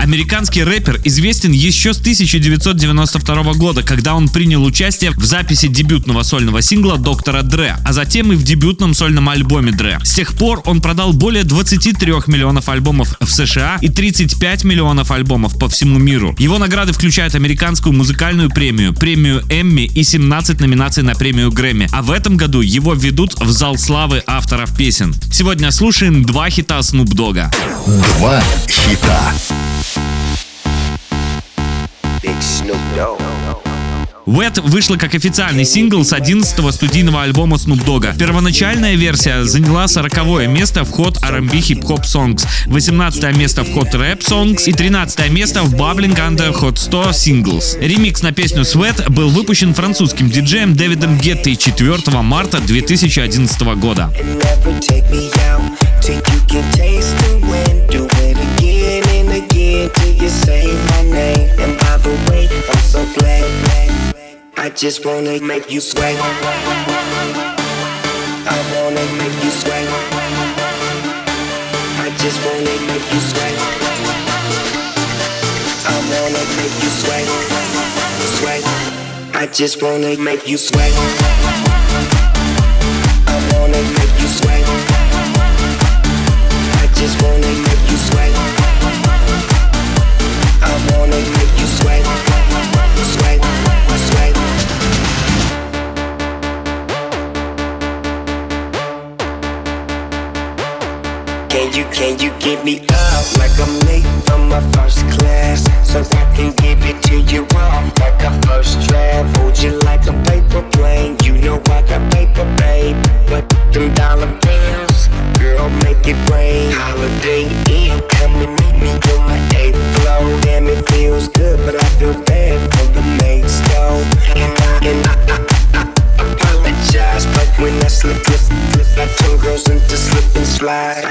Американский рэпер известен еще с 1992 года, когда он принял участие в записи дебютного сольного сингла Доктора Дре, а затем и в дебютном сольном альбоме Дре. С тех пор он продал более 23 миллионов альбомов в США и 35 миллионов альбомов по всему миру. Его награды включают американскую музыкальную премию, премию Эмми и 17 номинаций на премию Грэмми, а в этом году его ведут в зал славы авторов песен. Сегодня слушаем два хита Snoop Dogg. Два хита. Wet вышла как официальный сингл с 11-го студийного альбома Snoop Dogg. Первоначальная версия заняла 40 место в ход R&B Hop Songs, 18 место в ход Rap Songs и 13 место в Bubbling Under Hot 100 Singles. Ремикс на песню Sweat был выпущен французским диджеем Дэвидом Геттой 4 марта 2011 года. Till you say my name. And so glad. I just wanna make you sweat. I wanna make you sweat. I just wanna make you sweat. I wanna make you sweat. Sweat. I just wanna make you sweat. I wanna make you sweat. I just wanna make you sweat. Give me up like I'm late from my first class?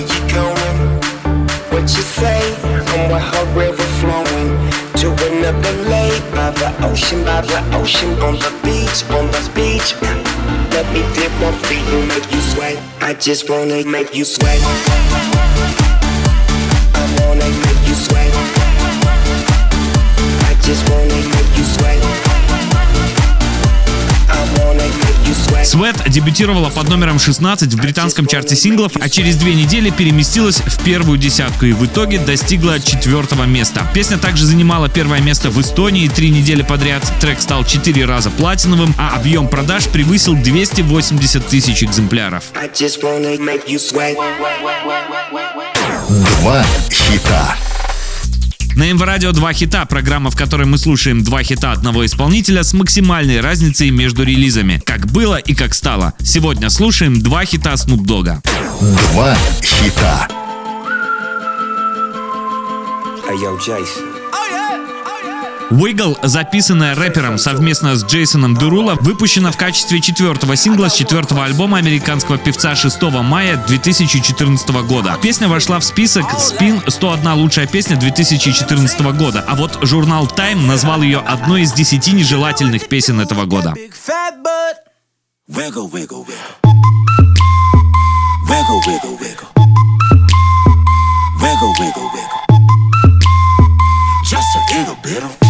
Where you going? What you say? I'm with her river flowing to another lake by the ocean, by the ocean, on the beach, on the beach. Let me dip my feet and make you sweat. I just wanna make you sweat. I wanna make you sweat. I just wanna make you sweat. Sweat. Дебютировала под номером 16 в британском чарте синглов, а через две недели переместилась в первую десятку и в итоге достигла четвертого места. Песня также занимала первое место в Эстонии три недели подряд. Трек стал четыре раза платиновым, а объем продаж превысил 280 тысяч экземпляров. Два хита. На МВ Радио два хита, программа, в которой мы слушаем два хита одного исполнителя с максимальной разницей между релизами, как было и как стало. Сегодня слушаем два хита Snoop Dogg. Два хита. Hey yo, Jason. Wiggle, записанная рэпером совместно с Джейсоном Деруло, выпущена в качестве четвертого сингла с четвертого альбома американского певца 6 мая 2014 года. Песня вошла в список Spin 101 лучшая песня 2014 года, а вот журнал Time назвал ее одной из 10 нежелательных песен этого года. Wiggle, wiggle, wiggle. Just a little bit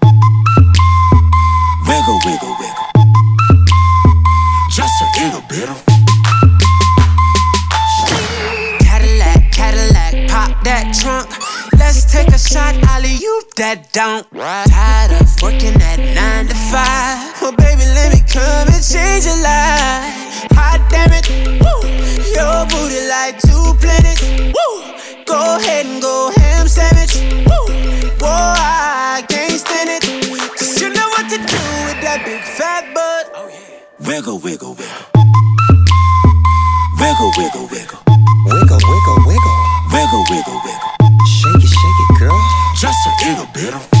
Wiggle, wiggle. Just a little bit of. Cadillac, Cadillac, pop that trunk. Let's take a shot, alley oop that don't. Tired of working at nine to five. Well, baby, let me come and change your life. Hot damn it, woo. Your booty like two planets, woo. Go ahead and go ham that big fat butt. Oh, wiggle, wiggle, wiggle. Wiggle, wiggle, wiggle. Wiggle, wiggle, wiggle. Wiggle, wiggle, wiggle. Shake it, shake it, girl. Just a little bit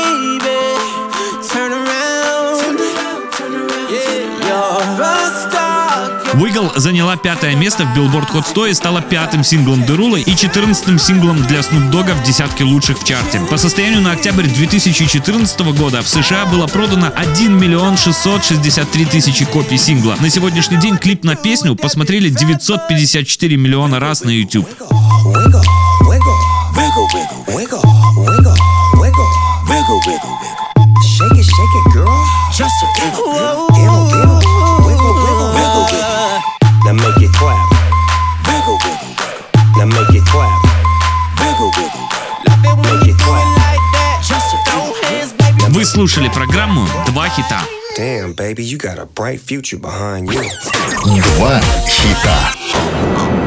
Wiggle заняла пятое место в Billboard Hot 100 и стала пятым синглом Дерулы и 14 синглом для Snoop Dogg в десятке лучших в чарте. По состоянию на октябрь 2014 года в США было продано 1 миллион 663 тысячи копий сингла. На сегодняшний день клип на песню посмотрели 954 миллиона раз на YouTube. Слушали программу «Два хита». Damn, baby, you got a bright future behind you. Два хита.